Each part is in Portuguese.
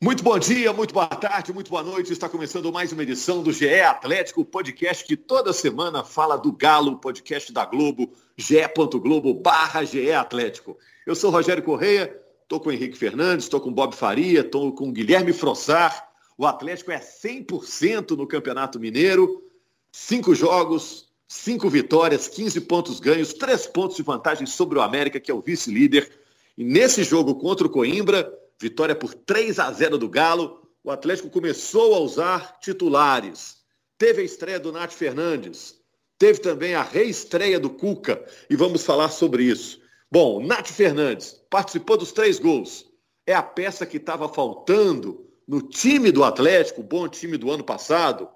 Muito bom dia, muito boa tarde, muito boa noite. Está começando mais uma edição do GE Atlético, podcast que toda semana fala do Galo, podcast da Globo, ge.globo barra GE Atlético. Eu sou Rogério Correia, estou com o Henrique Fernandes, estou com o Bob Faria, estou com o Guilherme Frossar. O Atlético é 100% no Campeonato Mineiro, cinco jogos, cinco vitórias, 15 pontos ganhos, três pontos de vantagem sobre o América, que é o vice-líder. E nesse jogo contra o Coimbra, Vitória por 3 a 0 do Galo. O Atlético começou a usar titulares. Teve a estreia do Nath Fernandes. Teve também a reestreia do Cuca. E vamos falar sobre isso. Bom, Nath Fernandes participou dos três gols. É a peça que estava faltando no time do Atlético, bom time do ano passado.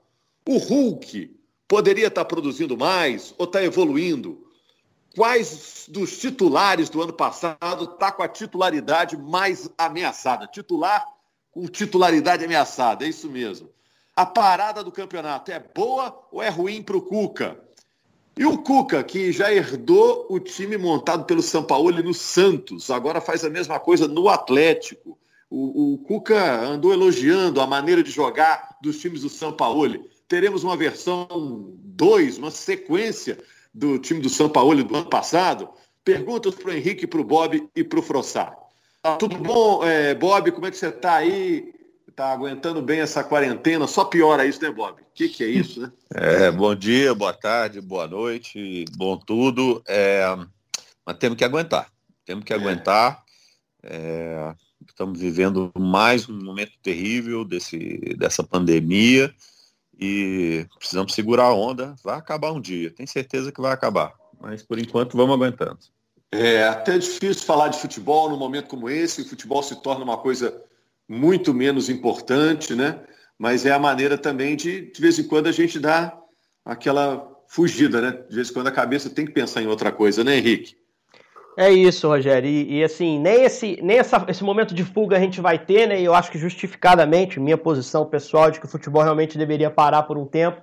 O Hulk poderia estar produzindo mais ou está evoluindo? Quais dos titulares do ano passado está com a titularidade mais ameaçada? Titular com titularidade ameaçada, é isso mesmo. A parada do campeonato é boa ou é ruim para o Cuca? E o Cuca, que já herdou o time montado pelo São Paulo no Santos, agora faz a mesma coisa no Atlético. O, o Cuca andou elogiando a maneira de jogar dos times do São Paulo. Teremos uma versão 2, uma sequência do time do São Paulo do ano passado, perguntas para o Henrique, para o Bob e para o Frossar. Tá tudo bom, é, Bob? Como é que você está aí? Está aguentando bem essa quarentena? Só piora isso, né, Bob? O que, que é isso, né? É, bom dia, boa tarde, boa noite, bom tudo. É, mas temos que aguentar. Temos que é. aguentar. É, estamos vivendo mais um momento terrível desse, dessa pandemia e precisamos segurar a onda. Vai acabar um dia, tenho certeza que vai acabar. Mas por enquanto vamos aguentando. É até difícil falar de futebol num momento como esse. O futebol se torna uma coisa muito menos importante, né? Mas é a maneira também de, de vez em quando, a gente dar aquela fugida, né? De vez em quando a cabeça tem que pensar em outra coisa, né, Henrique? É isso, Rogério. E, e, assim, nem, esse, nem essa, esse momento de fuga a gente vai ter, né? E eu acho que justificadamente, minha posição pessoal de que o futebol realmente deveria parar por um tempo,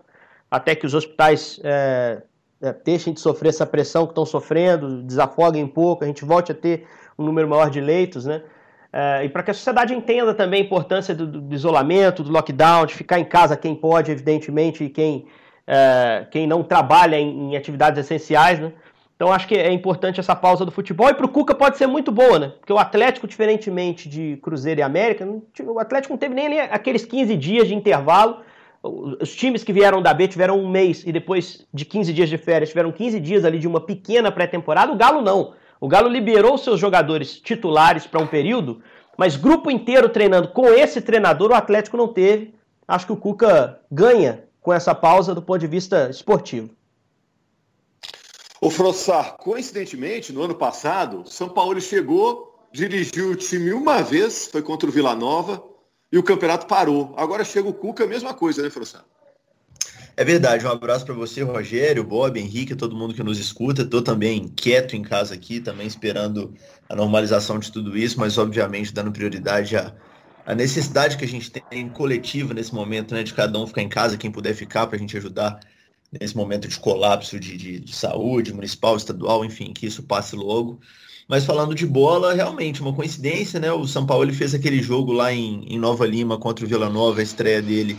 até que os hospitais é, é, deixem de sofrer essa pressão que estão sofrendo, desafoguem um pouco, a gente volte a ter um número maior de leitos, né? É, e para que a sociedade entenda também a importância do, do, isolamento, do lockdown, de ficar em casa quem pode, evidentemente, e quem, é, quem não trabalha em, em atividades essenciais, né? Então acho que é importante essa pausa do futebol. E para o Cuca pode ser muito boa, né? Porque o Atlético, diferentemente de Cruzeiro e América, o Atlético não teve nem aqueles 15 dias de intervalo. Os times que vieram da B tiveram um mês e depois de 15 dias de férias tiveram 15 dias ali de uma pequena pré-temporada. O Galo não. O Galo liberou seus jogadores titulares para um período, mas grupo inteiro treinando com esse treinador o Atlético não teve. Acho que o Cuca ganha com essa pausa do ponto de vista esportivo. O Frossar, coincidentemente, no ano passado, São Paulo chegou, dirigiu o time uma vez, foi contra o Vila Nova, e o campeonato parou. Agora chega o Cuca, a mesma coisa, né, Frossar? É verdade, um abraço para você, Rogério, Bob, Henrique, todo mundo que nos escuta. Estou também quieto em casa aqui, também esperando a normalização de tudo isso, mas obviamente dando prioridade à necessidade que a gente tem coletiva nesse momento, né, de cada um ficar em casa, quem puder ficar, para a gente ajudar nesse momento de colapso de, de, de, saúde municipal, estadual, enfim, que isso passe logo. Mas falando de bola, realmente, uma coincidência, né? O São Paulo ele fez aquele jogo lá em, em Nova Lima contra o Vila Nova, a estreia dele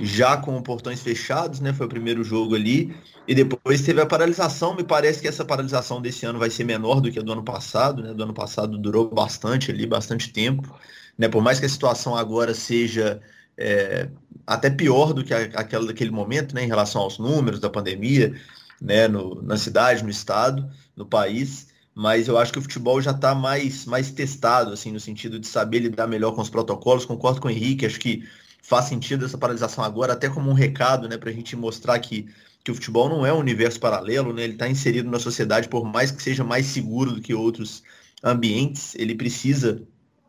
já com portões fechados, né? Foi o primeiro jogo ali. E depois teve a paralisação. Me parece que essa paralisação desse ano vai ser menor do que a do ano passado, né? Do ano passado durou bastante ali, bastante tempo. Né? Por mais que a situação agora seja é, até pior do que aquela daquele momento, né, em relação aos números da pandemia, né, no, na cidade, no estado, no país. Mas eu acho que o futebol já está mais, mais testado, assim, no sentido de saber lidar melhor com os protocolos. Concordo com o Henrique, acho que faz sentido essa paralisação agora, até como um recado, né, para a gente mostrar que, que o futebol não é um universo paralelo, né, ele está inserido na sociedade, por mais que seja mais seguro do que outros ambientes, ele precisa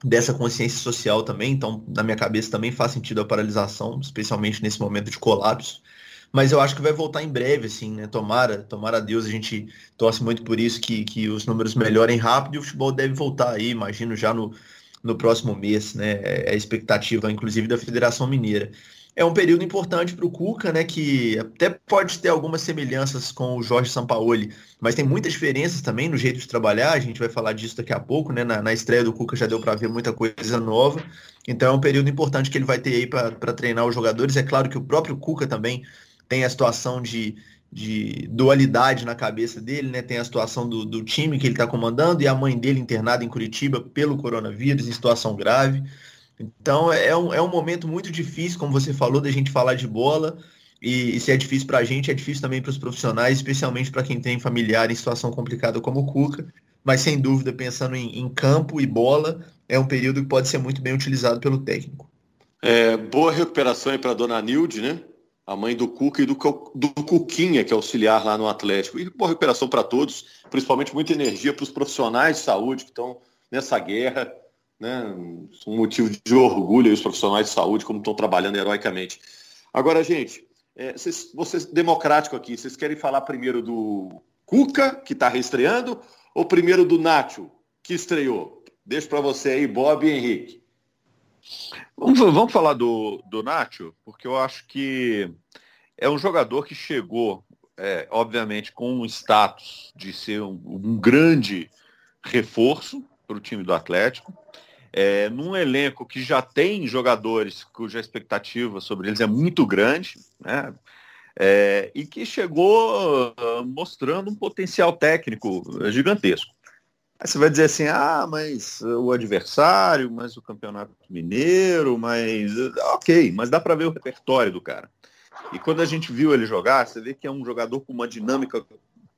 dessa consciência social também, então na minha cabeça também faz sentido a paralisação, especialmente nesse momento de colapso. Mas eu acho que vai voltar em breve, assim, né? Tomara, tomara a Deus, a gente torce muito por isso, que, que os números melhorem rápido e o futebol deve voltar aí, imagino, já no, no próximo mês, né? É a expectativa, inclusive, da Federação Mineira é um período importante para o Cuca, né? Que até pode ter algumas semelhanças com o Jorge Sampaoli, mas tem muitas diferenças também no jeito de trabalhar. A gente vai falar disso daqui a pouco, né? Na, na estreia do Cuca já deu para ver muita coisa nova. Então é um período importante que ele vai ter aí para treinar os jogadores. É claro que o próprio Cuca também tem a situação de, de dualidade na cabeça dele, né? Tem a situação do, do time que ele está comandando e a mãe dele internada em Curitiba pelo coronavírus, em situação grave. Então é um, é um momento muito difícil, como você falou, da gente falar de bola. E, e se é difícil para a gente, é difícil também para os profissionais, especialmente para quem tem familiar em situação complicada como o Cuca. Mas sem dúvida, pensando em, em campo e bola, é um período que pode ser muito bem utilizado pelo técnico. É, boa recuperação aí para dona Nilde, né? A mãe do Cuca e do, do Cuquinha, que é auxiliar lá no Atlético. E boa recuperação para todos, principalmente muita energia para os profissionais de saúde que estão nessa guerra né, um motivo de orgulho os profissionais de saúde, como estão trabalhando heroicamente. Agora, gente, é, vocês, vocês democrático aqui, vocês querem falar primeiro do Cuca, que está reestreando, ou primeiro do Nacho, que estreou? Deixo para você aí, Bob e Henrique. Vamos, vamos falar do, do Nacho, porque eu acho que é um jogador que chegou, é, obviamente, com um status de ser um, um grande reforço para o time do Atlético é, num elenco que já tem jogadores cuja expectativa sobre eles é muito grande, né? É, e que chegou uh, mostrando um potencial técnico gigantesco. Aí você vai dizer assim, ah, mas o adversário, mas o campeonato mineiro, mas ok, mas dá para ver o repertório do cara. E quando a gente viu ele jogar, você vê que é um jogador com uma dinâmica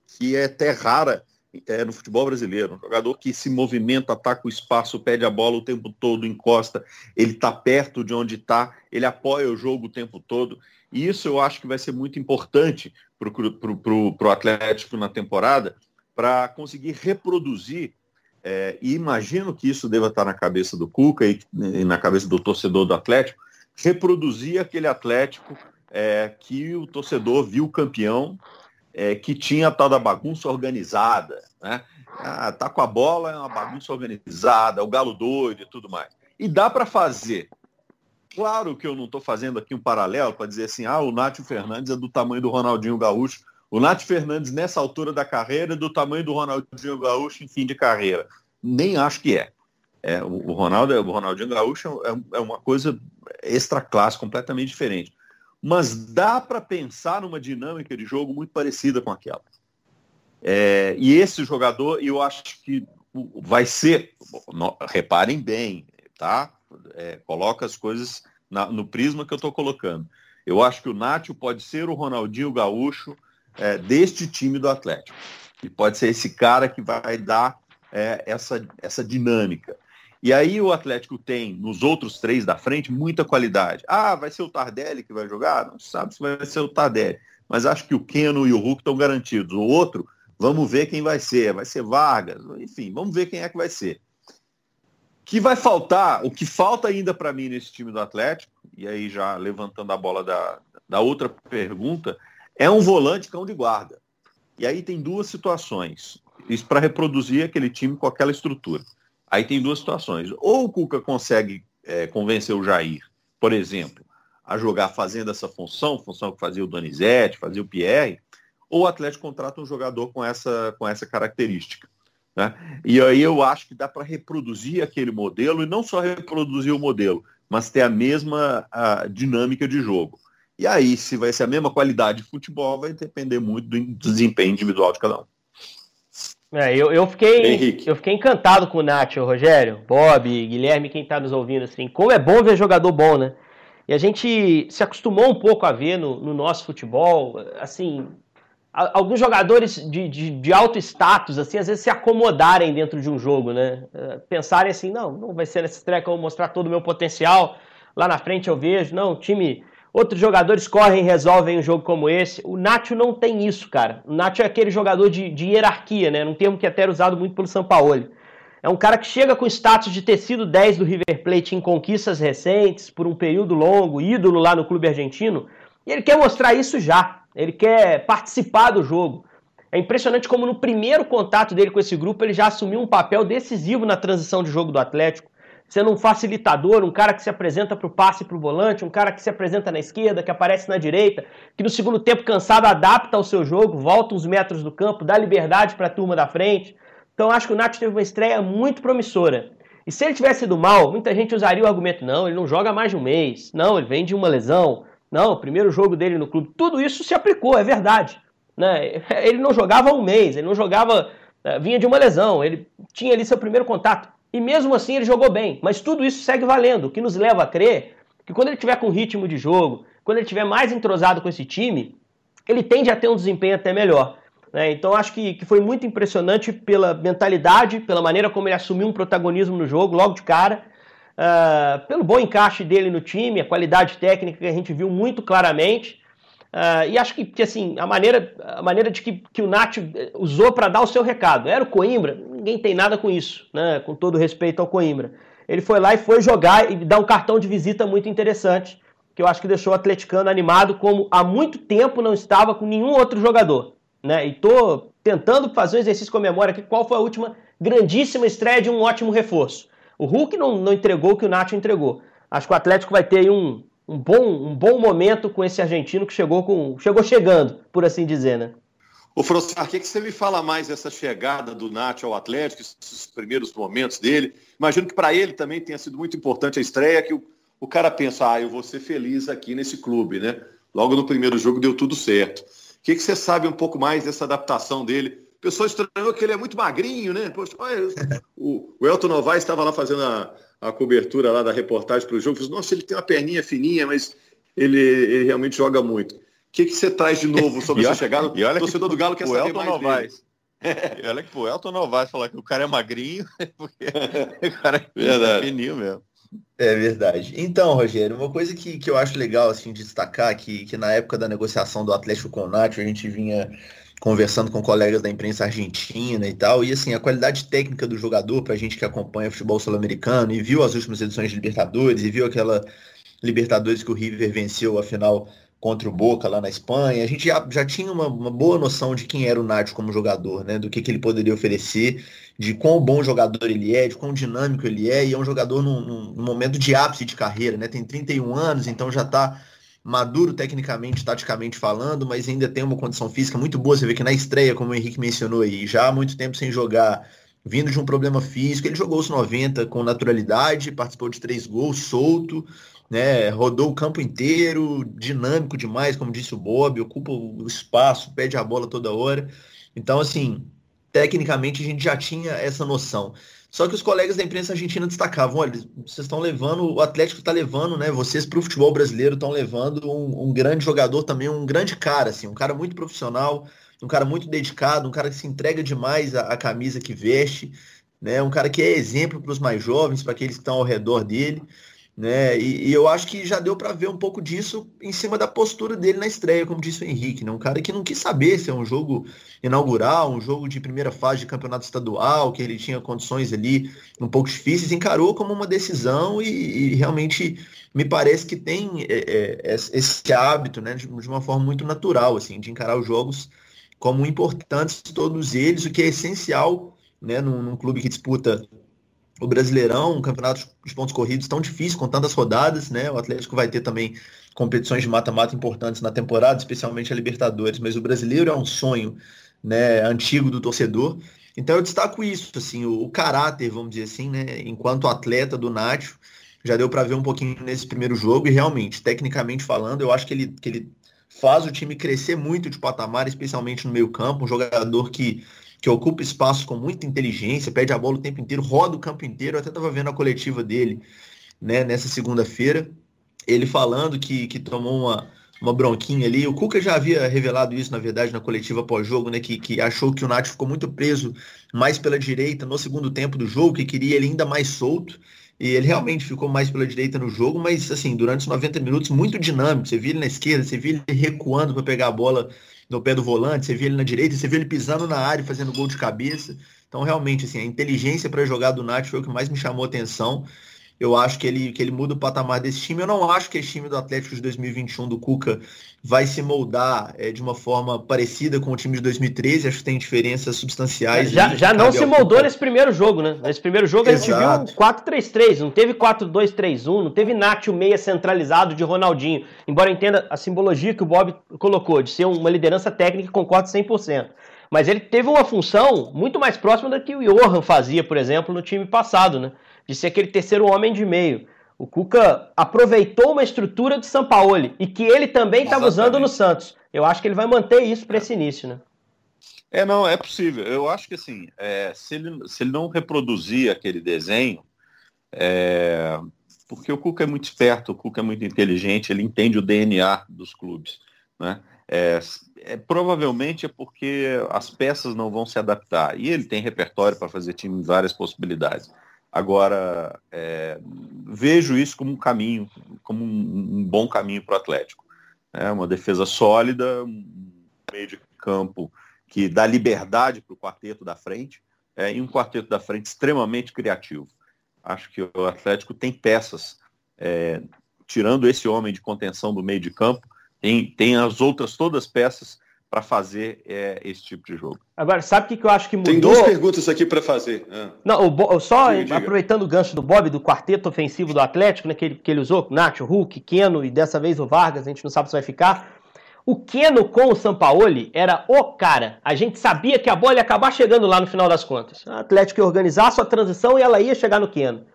que é até rara é, no futebol brasileiro. Um jogador que se movimenta, ataca o espaço, pede a bola o tempo todo, encosta, ele está perto de onde está, ele apoia o jogo o tempo todo. E isso eu acho que vai ser muito importante para o Atlético na temporada, para conseguir reproduzir, é, e imagino que isso deva estar na cabeça do Cuca e, e na cabeça do torcedor do Atlético, reproduzir aquele Atlético é, que o torcedor viu campeão é, que tinha a tal da bagunça organizada, né? Ah, tá com a bola, é uma bagunça organizada, o galo doido e tudo mais. E dá para fazer. Claro que eu não estou fazendo aqui um paralelo para dizer assim, ah, o Nátio Fernandes é do tamanho do Ronaldinho Gaúcho. O Nátio Fernandes, nessa altura da carreira, é do tamanho do Ronaldinho Gaúcho em fim de carreira. Nem acho que é. é o, Ronaldo, o Ronaldinho Gaúcho é, é uma coisa extra classe, completamente diferente mas dá para pensar numa dinâmica de jogo muito parecida com aquela. É, e esse jogador, eu acho que vai ser, reparem bem, tá? É, coloca as coisas na, no prisma que eu estou colocando. Eu acho que o Nátio pode ser o Ronaldinho Gaúcho é, deste time do Atlético. E pode ser esse cara que vai dar é, essa, essa dinâmica. E aí o Atlético tem, nos outros três da frente, muita qualidade. Ah, vai ser o Tardelli que vai jogar? Não sabe se vai ser o Tardelli. Mas acho que o Keno e o Hulk estão garantidos. O outro, vamos ver quem vai ser. Vai ser Vargas, enfim, vamos ver quem é que vai ser. Que vai faltar, o que falta ainda para mim nesse time do Atlético, e aí já levantando a bola da, da outra pergunta, é um volante cão de guarda. E aí tem duas situações. Isso para reproduzir aquele time com aquela estrutura. Aí tem duas situações. Ou o Cuca consegue é, convencer o Jair, por exemplo, a jogar fazendo essa função, função que fazia o Donizete, fazia o Pierre, ou o Atlético contrata um jogador com essa, com essa característica. Né? E aí eu acho que dá para reproduzir aquele modelo, e não só reproduzir o modelo, mas ter a mesma a, dinâmica de jogo. E aí, se vai ser a mesma qualidade de futebol, vai depender muito do desempenho individual de cada um. É, eu, eu, fiquei, eu fiquei encantado com o Nacho, Rogério, Bob, Guilherme, quem está nos ouvindo, assim, como é bom ver jogador bom, né? E a gente se acostumou um pouco a ver no, no nosso futebol, assim, a, alguns jogadores de, de, de, alto status, assim, às vezes se acomodarem dentro de um jogo, né? É, pensarem assim, não, não vai ser nessa estreia que eu vou mostrar todo o meu potencial, lá na frente eu vejo, não, o time Outros jogadores correm e resolvem um jogo como esse. O Nacho não tem isso, cara. O Nacho é aquele jogador de, de hierarquia, né? Um termo que é até era usado muito pelo Sampaoli. É um cara que chega com status de ter sido 10 do River Plate em conquistas recentes, por um período longo, ídolo lá no clube argentino, e ele quer mostrar isso já. Ele quer participar do jogo. É impressionante como no primeiro contato dele com esse grupo ele já assumiu um papel decisivo na transição de jogo do Atlético sendo um facilitador, um cara que se apresenta para o passe para o volante, um cara que se apresenta na esquerda, que aparece na direita, que no segundo tempo cansado adapta ao seu jogo, volta uns metros do campo, dá liberdade para a turma da frente. Então acho que o Nath teve uma estreia muito promissora. E se ele tivesse ido mal, muita gente usaria o argumento: não, ele não joga mais de um mês, não, ele vem de uma lesão, não, o primeiro jogo dele no clube. Tudo isso se aplicou, é verdade. Né? Ele não jogava um mês, ele não jogava, eh, vinha de uma lesão, ele tinha ali seu primeiro contato. E mesmo assim ele jogou bem. Mas tudo isso segue valendo, o que nos leva a crer que quando ele tiver com ritmo de jogo, quando ele tiver mais entrosado com esse time, ele tende a ter um desempenho até melhor. Né? Então acho que, que foi muito impressionante pela mentalidade, pela maneira como ele assumiu um protagonismo no jogo, logo de cara, uh, pelo bom encaixe dele no time, a qualidade técnica que a gente viu muito claramente. Uh, e acho que, que, assim, a maneira, a maneira de que, que o Nath usou para dar o seu recado. Era o Coimbra, ninguém tem nada com isso, né? com todo respeito ao Coimbra. Ele foi lá e foi jogar e dar um cartão de visita muito interessante, que eu acho que deixou o atleticano animado, como há muito tempo não estava com nenhum outro jogador. Né? E estou tentando fazer um exercício com a memória aqui, qual foi a última grandíssima estreia de um ótimo reforço. O Hulk não, não entregou o que o Nath entregou. Acho que o Atlético vai ter um, um bom, um bom momento com esse argentino que chegou com chegou chegando, por assim dizer, né? Ô, Frossar, o que, que você me fala mais dessa chegada do Nath ao Atlético, esses primeiros momentos dele? Imagino que para ele também tenha sido muito importante a estreia, que o, o cara pensa, ah, eu vou ser feliz aqui nesse clube, né? Logo no primeiro jogo deu tudo certo. O que, que você sabe um pouco mais dessa adaptação dele? O pessoal estranhou que ele é muito magrinho, né? Poxa, olha, o, o Elton Novaes estava lá fazendo a, a cobertura lá da reportagem para o jogo, falou, nossa, ele tem uma perninha fininha, mas ele, ele realmente joga muito. O que, que você traz de novo sobre essa chegada? E olha o torcedor do Galo quer saber Elton mais Novaes. E olha que o Elton Novaes falar que o cara é magrinho, porque o cara é verdade. fininho mesmo. É verdade. Então, Rogério, uma coisa que, que eu acho legal assim, de destacar, que, que na época da negociação do Atlético com o Nath, a gente vinha conversando com colegas da imprensa argentina e tal. E assim, a qualidade técnica do jogador, pra gente que acompanha futebol sul-americano e viu as últimas edições de Libertadores e viu aquela Libertadores que o River venceu a final contra o Boca lá na Espanha, a gente já, já tinha uma, uma boa noção de quem era o Nath como jogador, né? Do que, que ele poderia oferecer, de quão bom jogador ele é, de quão dinâmico ele é, e é um jogador num, num momento de ápice de carreira, né? Tem 31 anos, então já está maduro tecnicamente, taticamente falando, mas ainda tem uma condição física muito boa. Você vê que na estreia, como o Henrique mencionou aí, já há muito tempo sem jogar, vindo de um problema físico, ele jogou os 90 com naturalidade, participou de três gols, solto, né? Rodou o campo inteiro, dinâmico demais, como disse o Bob, ocupa o espaço, pede a bola toda hora. Então, assim, tecnicamente a gente já tinha essa noção. Só que os colegas da imprensa argentina destacavam, olha, vocês estão levando, o Atlético está levando, né? Vocês para o futebol brasileiro estão levando um, um, grande jogador também, um grande cara, assim, um cara muito profissional, um cara muito dedicado, um cara que se entrega demais à, à camisa que veste, né? Um cara que é exemplo para os mais jovens, para aqueles que estão ao redor dele né? E, e, eu acho que já deu para ver um pouco disso em cima da postura dele na estreia, como disse o Henrique, né? Um cara que não quis saber se é um jogo inaugural, um jogo de primeira fase de campeonato estadual, que ele tinha condições ali um pouco difíceis, encarou como uma decisão e, e realmente me parece que tem é, é, esse hábito, né? De, de uma forma muito natural, assim, de encarar os jogos como importantes todos eles, o que é essencial, né? Num, num clube que disputa o Brasileirão, um campeonato de pontos corridos tão difícil, com tantas rodadas, né? O Atlético vai ter também competições de mata-mata importantes na temporada, especialmente a Libertadores, mas o brasileiro é um sonho né, antigo do torcedor. Então eu destaco isso, assim, o, o caráter, vamos dizer assim, né? Enquanto atleta do Nacho, já deu para ver um pouquinho nesse primeiro jogo, e realmente, tecnicamente falando, eu acho que ele, que ele faz o time crescer muito de patamar, especialmente no meio campo, um jogador que que ocupa espaço com muita inteligência, pede a bola o tempo inteiro, roda o campo inteiro. Eu até estava vendo a coletiva dele né, nessa segunda-feira, ele falando que, que tomou uma, uma bronquinha ali. O Cuca já havia revelado isso, na verdade, na coletiva pós-jogo, né? Que, que achou que o Nath ficou muito preso mais pela direita no segundo tempo do jogo, que queria ele ainda mais solto. E ele realmente ficou mais pela direita no jogo, mas assim, durante os 90 minutos, muito dinâmico. Você viu ele na esquerda, você viu ele recuando para pegar a bola no pé do volante, você vê ele na direita, você vê ele pisando na área fazendo gol de cabeça. Então, realmente, assim, a inteligência para jogar do Nath foi o que mais me chamou a atenção. Eu acho que ele, que ele muda o patamar desse time. Eu não acho que esse time do Atlético de 2021 do Cuca vai se moldar é, de uma forma parecida com o time de 2013. Acho que tem diferenças substanciais. Já, já não se moldou Cuca. nesse primeiro jogo, né? Nesse primeiro jogo Exato. a gente viu 4-3-3, não teve 4-2-3-1, não teve Nath o meia centralizado de Ronaldinho. Embora eu entenda a simbologia que o Bob colocou, de ser uma liderança técnica, concordo 100%. Mas ele teve uma função muito mais próxima da que o Johan fazia, por exemplo, no time passado, né? De ser aquele terceiro homem de meio. O Cuca aproveitou uma estrutura do Sampaoli e que ele também estava usando no Santos. Eu acho que ele vai manter isso para esse início, né? É, não, é possível. Eu acho que assim, é, se, ele, se ele não reproduzir aquele desenho, é, porque o Cuca é muito esperto, o Cuca é muito inteligente, ele entende o DNA dos clubes. Né? É, é, provavelmente é porque as peças não vão se adaptar. E ele tem repertório para fazer time em várias possibilidades. Agora, é, vejo isso como um caminho, como um, um bom caminho para o Atlético. É uma defesa sólida, um meio de campo que dá liberdade para o quarteto da frente, é, e um quarteto da frente extremamente criativo. Acho que o Atlético tem peças, é, tirando esse homem de contenção do meio de campo, tem, tem as outras todas peças para fazer é, esse tipo de jogo. Agora, sabe o que, que eu acho que mudou? Tem duas perguntas aqui para fazer. Ah. Não, o, só diga, aproveitando o gancho do Bob, do quarteto ofensivo do Atlético, né, que, ele, que ele usou, Nacho, Hulk, Keno e dessa vez o Vargas, a gente não sabe se vai ficar. O Keno com o Sampaoli era o cara. A gente sabia que a bola ia acabar chegando lá no final das contas. O Atlético ia organizar a sua transição e ela ia chegar no Keno.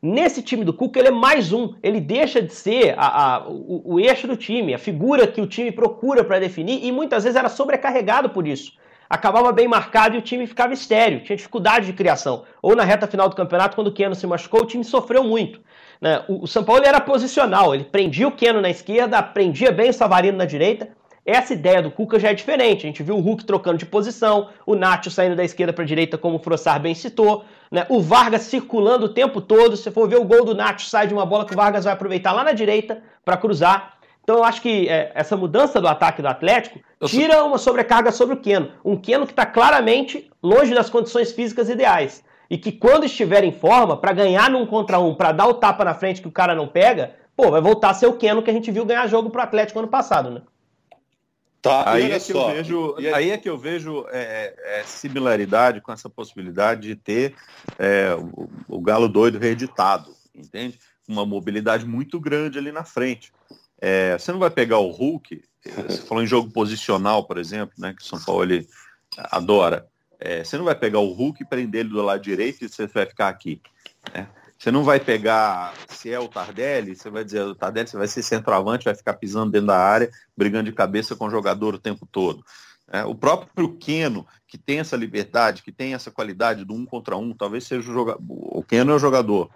Nesse time do Cuca, ele é mais um. Ele deixa de ser a, a, o, o, eixo do time, a figura que o time procura para definir e muitas vezes era sobrecarregado por isso. Acabava bem marcado e o time ficava estéreo, tinha dificuldade de criação. Ou na reta final do campeonato, quando o Keno se machucou, o time sofreu muito. Né? O, o São Paulo era posicional, ele prendia o Keno na esquerda, prendia bem o Savarino na direita essa ideia do Cuca já é diferente. A gente viu o Hulk trocando de posição, o Nacho saindo da esquerda para a direita, como o Frossar bem citou, né? o Vargas circulando o tempo todo. Se for ver o gol do Nacho, sai de uma bola que o Vargas vai aproveitar lá na direita para cruzar. Então eu acho que é, essa mudança do ataque do Atlético tira uma sobrecarga sobre o Keno. Um Keno que está claramente longe das condições físicas ideais. E que quando estiver em forma, para ganhar num contra um, para dar o tapa na frente que o cara não pega, pô, vai voltar a ser o Keno que a gente viu ganhar jogo pro Atlético ano passado, né? Tá, aí, é que eu vejo, aí... aí é que eu vejo é, é, similaridade com essa possibilidade de ter é, o, o, Galo doido reeditado, entende? Uma mobilidade muito grande ali na frente. É, você não vai pegar o Hulk, você falou em jogo posicional, por exemplo, né, que o São Paulo ele adora. É, você não vai pegar o Hulk e prender ele do lado direito e você vai ficar aqui. Né? Você não vai pegar, se é o Tardelli, você vai dizer, o Tardelli você vai ser centroavante, vai ficar pisando dentro da área, brigando de cabeça com o jogador o tempo todo. É, o próprio Keno, que tem essa liberdade, que tem essa qualidade do um contra um, talvez seja o jogador. O Keno é o jogador.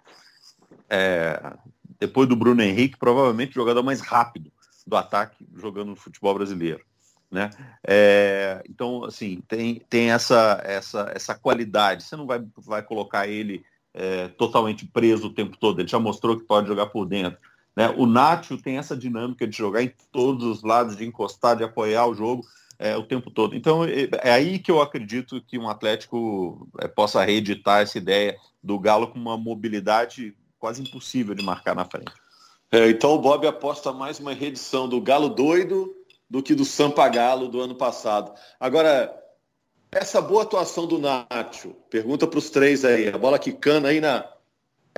É, depois do Bruno Henrique, provavelmente o jogador mais rápido do ataque jogando no futebol brasileiro. Né? É, então, assim, tem, tem essa, essa, essa qualidade. Você não vai, vai colocar ele é, totalmente preso o tempo todo. Ele já mostrou que pode jogar por dentro. Né? O Nacho tem essa dinâmica de jogar em todos os lados, de encostar, de apoiar o jogo é, o tempo todo. Então é, é aí que eu acredito que um Atlético é, possa reeditar essa ideia do Galo com uma mobilidade quase impossível de marcar na frente. É, então o Bob aposta mais uma reedição do Galo doido do que do Sampa Galo do ano passado. Agora, essa boa atuação do Nacho, pergunta para os três aí, a bola quicando aí na,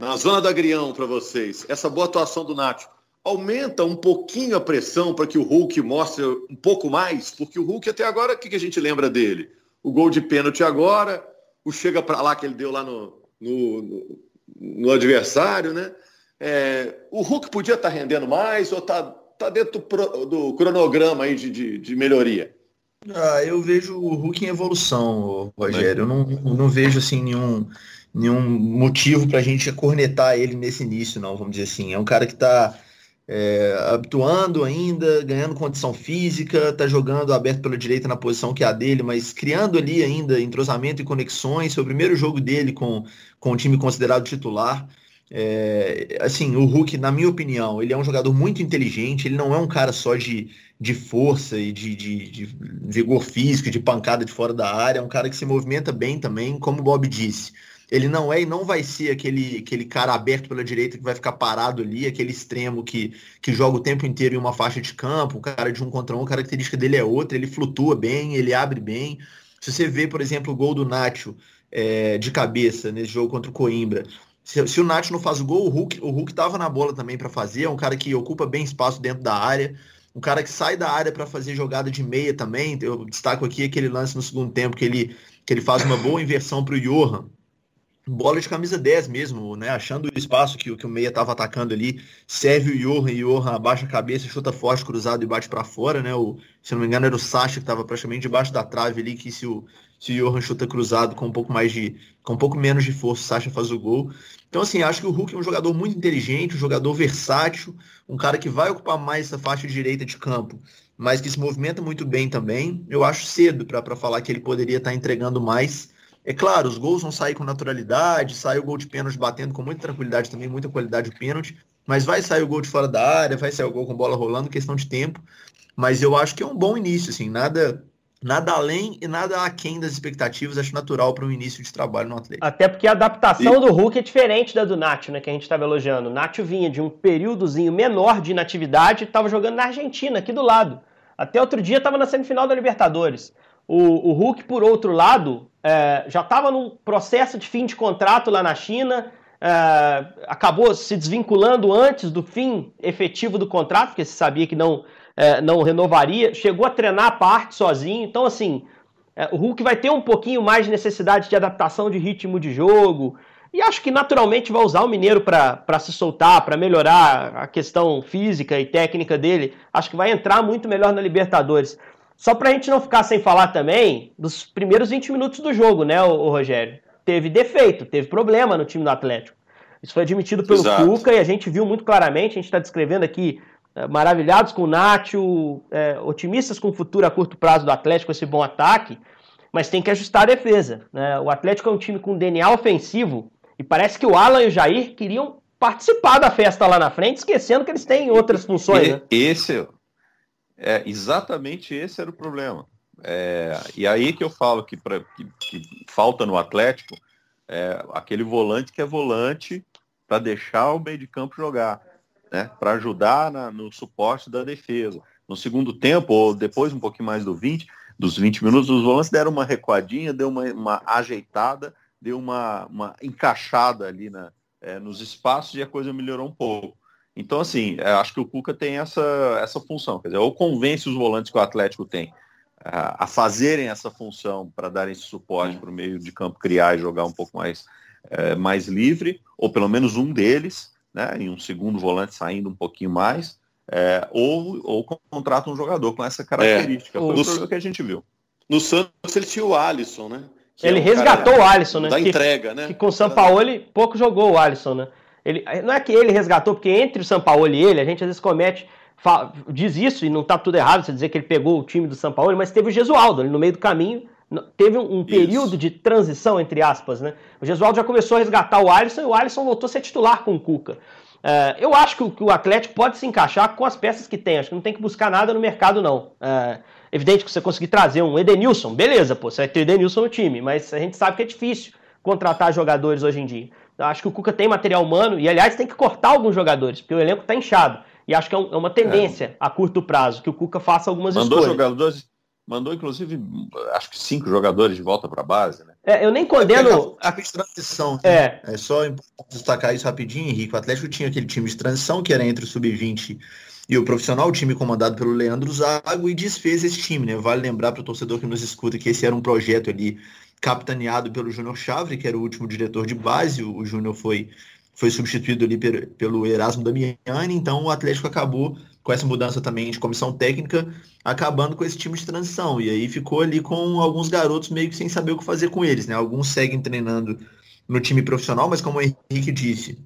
na zona do agrião para vocês. Essa boa atuação do Nacho aumenta um pouquinho a pressão para que o Hulk mostre um pouco mais? Porque o Hulk até agora, o que, que a gente lembra dele? O gol de pênalti agora, o chega para lá que ele deu lá no, no, no, no adversário, né? É, o Hulk podia estar tá rendendo mais ou está tá dentro do, do cronograma aí de, de, de melhoria? Ah, eu vejo o Hulk em evolução, Rogério. Eu não, não vejo assim nenhum, nenhum motivo para a gente cornetar ele nesse início, não, vamos dizer assim. É um cara que está é, habituando ainda, ganhando condição física, está jogando aberto pela direita na posição que é a dele, mas criando ali ainda entrosamento e conexões. Foi o primeiro jogo dele com, com o time considerado titular. É, assim, o Hulk, na minha opinião, ele é um jogador muito inteligente, ele não é um cara só de, de força e de, de, de vigor físico, de pancada de fora da área, é um cara que se movimenta bem também, como o Bob disse. Ele não é e não vai ser aquele, aquele cara aberto pela direita que vai ficar parado ali, aquele extremo que, que joga o tempo inteiro em uma faixa de campo, o cara de um contra um, a característica dele é outra, ele flutua bem, ele abre bem. Se você vê, por exemplo, o gol do Nacho é, de cabeça nesse jogo contra o Coimbra, se, se, o Nath não faz o gol, o Hulk, o Hulk tava na bola também para fazer, é um cara que ocupa bem espaço dentro da área. Um cara que sai da área para fazer jogada de meia também. Eu destaco aqui aquele lance no segundo tempo que ele, que ele faz uma boa inversão para o Johan bola de camisa 10 mesmo, né? Achando o espaço que, que o meia estava atacando ali, serve o Johan, e o Johan abaixa a cabeça, chuta forte, cruzado e bate para fora, né? O, se não me engano era o Sacha que estava praticamente debaixo da trave ali, que se o, se o Johan chuta cruzado com um pouco mais de, com um pouco menos de força, o Sacha faz o gol. Então assim, acho que o Hulk é um jogador muito inteligente, um jogador versátil, um cara que vai ocupar mais essa faixa direita de campo, mas que se movimenta muito bem também. Eu acho cedo para falar que ele poderia estar tá entregando mais é claro, os gols vão sair com naturalidade, sai o gol de pênalti batendo com muita tranquilidade também, muita qualidade de pênalti, mas vai sair o gol de fora da área, vai sair o gol com bola rolando, questão de tempo. Mas eu acho que é um bom início, assim, nada nada além e nada aquém das expectativas, acho natural para um início de trabalho no Atlético. Até porque a adaptação e... do Hulk é diferente da do Nacho, né, que a gente estava elogiando. O Nacho vinha de um períodozinho menor de inatividade, estava jogando na Argentina, aqui do lado. Até outro dia estava na semifinal da Libertadores. O, o Hulk, por outro lado, é, já estava num processo de fim de contrato lá na China, é, acabou se desvinculando antes do fim efetivo do contrato, porque se sabia que não, é, não renovaria, chegou a treinar a parte sozinho. Então, assim, é, o Hulk vai ter um pouquinho mais de necessidade de adaptação de ritmo de jogo. E acho que naturalmente vai usar o Mineiro para se soltar, para melhorar a questão física e técnica dele. Acho que vai entrar muito melhor na Libertadores. Só para a gente não ficar sem falar também dos primeiros 20 minutos do jogo, né, o, Rogério? Teve defeito, teve problema no time do Atlético. Isso foi admitido pelo Exato. Cuca e a gente viu muito claramente, a gente está descrevendo aqui, maravilhados com o Nacho, é, otimistas com o futuro a curto prazo do Atlético, esse bom ataque, mas tem que ajustar a defesa. Né? O Atlético é um time com DNA ofensivo e parece que o Alan e o Jair queriam participar da festa lá na frente, esquecendo que eles têm outras funções. Né? Esse, é, exatamente esse era o problema. É, e aí que eu falo que, pra, que, que falta no Atlético é, aquele volante que é volante para deixar o meio de campo jogar, né? para ajudar na, no suporte da defesa. No segundo tempo, ou depois um pouquinho mais do 20, dos 20 minutos, os volantes deram uma recuadinha, deu uma, uma ajeitada, deu uma, uma encaixada ali na, é, nos espaços e a coisa melhorou um pouco. Então, assim, é, acho que o Cuca tem essa, essa função, quer dizer, ou convence os volantes que o Atlético tem a, fazerem essa função para darem esse suporte para o meio de campo criar e jogar um pouco mais, é, mais livre, ou pelo menos um deles, né, e um segundo volante saindo um pouquinho mais, é, ou, ou contrata um jogador com essa característica. É, Foi o que a gente viu. No Santos ele tinha o Alisson, né? Que ele é um resgatou o Alisson, né? Da que, entrega, né? Que com o São Paulo ele pouco jogou o Alisson, né? Ele, não é que ele resgatou, porque entre o São Paulo e ele, a gente às vezes comete, fala, diz isso e não está tudo errado você dizer que ele pegou o time do São Paulo, mas teve o Gesualdo ali no meio do caminho, teve um, um período de transição, entre aspas, né? O Gesualdo já começou a resgatar o Alisson e o Alisson voltou a ser titular com o Cuca. Uh, eu acho que o, que o, Atlético pode se encaixar com as peças que tem, acho que não tem que buscar nada no mercado, não. Uh, evidente que você conseguir trazer um Edenilson, beleza, pô, você vai ter Edenilson no time, mas a gente sabe que é difícil contratar jogadores hoje em dia. Eu acho que o Cuca tem material humano e, aliás, tem que cortar alguns jogadores, porque o elenco está inchado. E acho que é, um, é uma tendência é. a curto prazo que o Cuca faça algumas mandou escolhas. Jogadores, mandou, inclusive, acho que cinco jogadores de volta para a base, né? É, eu nem condeno. É a, a transição. Né? É. é só destacar isso rapidinho, Henrique. O Atlético tinha aquele time de transição que era entre o sub-20 e o profissional, o time comandado pelo Leandro Zago, e desfez esse time, né? Vale lembrar para o torcedor que nos escuta que esse era um projeto ali capitaneado pelo Júnior Chavre, que era o último diretor de base. O Júnior foi, foi substituído ali pelo Erasmo Damiani, então o Atlético acabou com essa mudança também de comissão técnica, acabando com esse time de transição. E aí ficou ali com alguns garotos meio que sem saber o que fazer com eles, né? Alguns seguem treinando no time profissional, mas como o Henrique disse,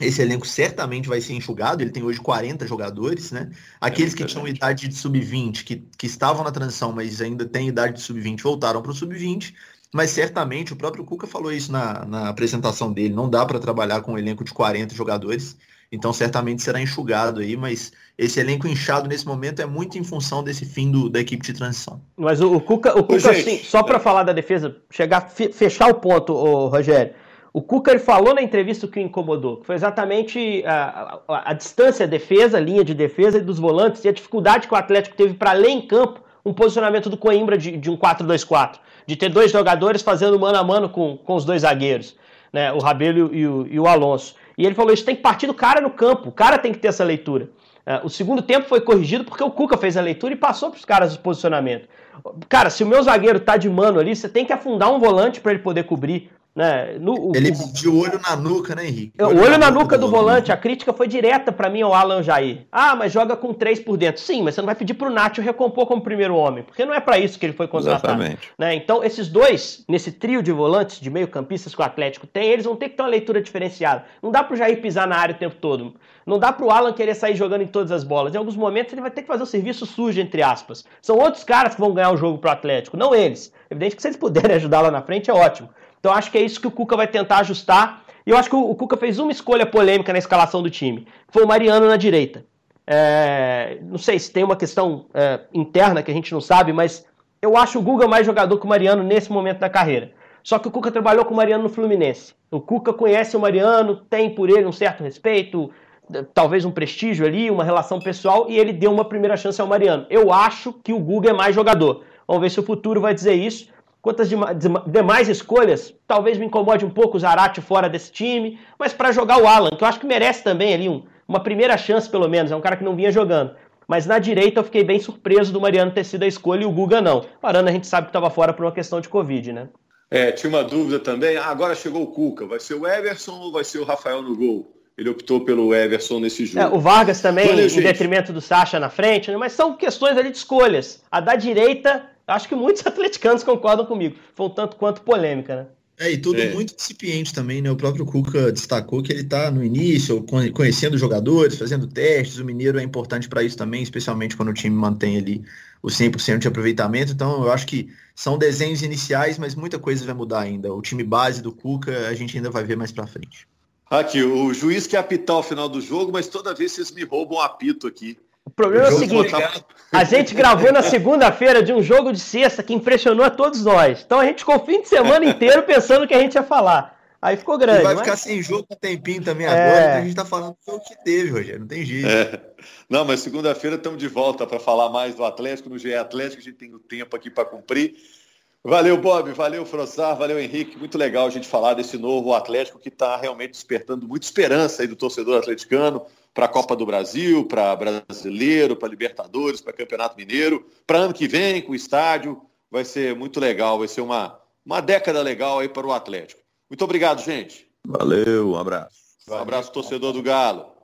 esse elenco certamente vai ser enxugado, ele tem hoje 40 jogadores, né? Aqueles que tinham idade de sub-20, que, que estavam na transição, mas ainda têm idade de sub-20, voltaram para o sub-20 mas certamente o próprio Cuca falou isso na, na apresentação dele, não dá para trabalhar com um elenco de 40 jogadores, então certamente será enxugado aí, mas esse elenco inchado nesse momento é muito em função desse fim do, da equipe de transição. Mas o, o Cuca, o Cuca sim, só para falar da defesa, chegar fechar o ponto, o Rogério. O Cuca ele falou na entrevista o que o incomodou, que foi exatamente a, a, a distância defesa, linha de defesa e dos volantes e a dificuldade que o Atlético teve para ler em campo um posicionamento do Coimbra de, de um 4-2-4 de ter dois jogadores fazendo mano a mano com, com os dois zagueiros, né, o Rabelo e o, e o Alonso. E ele falou: isso tem que partir do cara no campo, o cara tem que ter essa leitura. Uh, o segundo tempo foi corrigido porque o Cuca fez a leitura e passou para os caras o posicionamento. Cara, se o meu zagueiro tá de mano ali, você tem que afundar um volante para ele poder cobrir. Né? No, ele o olho na nuca, né, Henrique? O olho, olho na, na, nuca do, do volante. A crítica foi direta para mim ao Alan Jair. Ah, mas joga com três por dentro. Sim, mas você não vai pedir pro Nacho recompor como primeiro homem, porque não é para isso que ele foi contratado. Exatamente. Né? Então, esses dois, nesse trio de volantes, de meio campistas que o Atlético tem, eles vão ter que ter uma leitura diferenciada. Não dá pro Jair pisar na área o tempo todo. Não dá pro Alan querer sair jogando em todas as bolas. Em alguns momentos ele vai ter que fazer o serviço sujo, entre aspas. São outros caras que vão ganhar o jogo pro Atlético, não eles. Evidente que se eles puderem ajudar lá na frente é ótimo. Então acho que é isso que o Cuca vai tentar ajustar. E eu acho que o Cuca fez uma escolha polêmica na escalação do time. Foi o Mariano na direita. É, não sei se tem uma questão é, interna que a gente não sabe, mas eu acho o Guga mais jogador que o Mariano nesse momento da carreira. Só que o Cuca trabalhou com o Mariano no Fluminense. O Cuca conhece o Mariano, tem por ele um certo respeito, talvez um prestígio ali, uma relação pessoal, e ele deu uma primeira chance ao Mariano. Eu acho que o Guga é mais jogador. Vamos ver se o futuro vai dizer isso. Quanto às demais escolhas, talvez me incomode um pouco o Zarate fora desse time, mas para jogar o Alan, que eu acho que merece também ali um, uma primeira chance, pelo menos, é um cara que não vinha jogando. Mas na direita eu fiquei bem surpreso do Mariano ter sido a escolha e o Guga não. Parando, a gente sabe que estava fora por uma questão de Covid, né? É, tinha uma dúvida também. Ah, agora chegou o Cuca. Vai ser o Everson ou vai ser o Rafael no gol? Ele optou pelo Everson nesse jogo. É, o Vargas também, Valeu, em gente. detrimento do Sacha na frente, né? mas são questões ali de escolhas. A da direita Acho que muitos atleticanos concordam comigo. Foi um tanto quanto polêmica, né? É, e tudo é. muito incipiente também, né? O próprio Cuca destacou que ele está no início, conhecendo jogadores, fazendo testes. O Mineiro é importante para isso também, especialmente quando o time mantém ali o 100% de aproveitamento. Então, eu acho que são desenhos iniciais, mas muita coisa vai mudar ainda. O time base do Cuca, a gente ainda vai ver mais para frente. Aqui, o juiz quer apitar o final do jogo, mas toda vez vocês me roubam um apito aqui. O problema é o seguinte: a gente gravou na segunda-feira de um jogo de sexta que impressionou a todos nós. Então a gente ficou o fim de semana inteiro pensando que a gente ia falar. Aí ficou grande. E vai mas... ficar sem jogo um tempinho também é... agora, então a gente tá falando do que teve, Rogério. Não tem jeito. É. Não, mas segunda-feira estamos de volta para falar mais do Atlético no GE Atlético. A gente tem o tempo aqui para cumprir. Valeu, Bob, valeu, Frossar, valeu, Henrique. Muito legal a gente falar desse novo Atlético que está realmente despertando muita esperança aí do torcedor atleticano para a Copa do Brasil, para Brasileiro, para Libertadores, para Campeonato Mineiro, para ano que vem com o estádio. Vai ser muito legal, vai ser uma, uma década legal aí para o Atlético. Muito obrigado, gente. Valeu, um abraço. Um abraço, torcedor do Galo.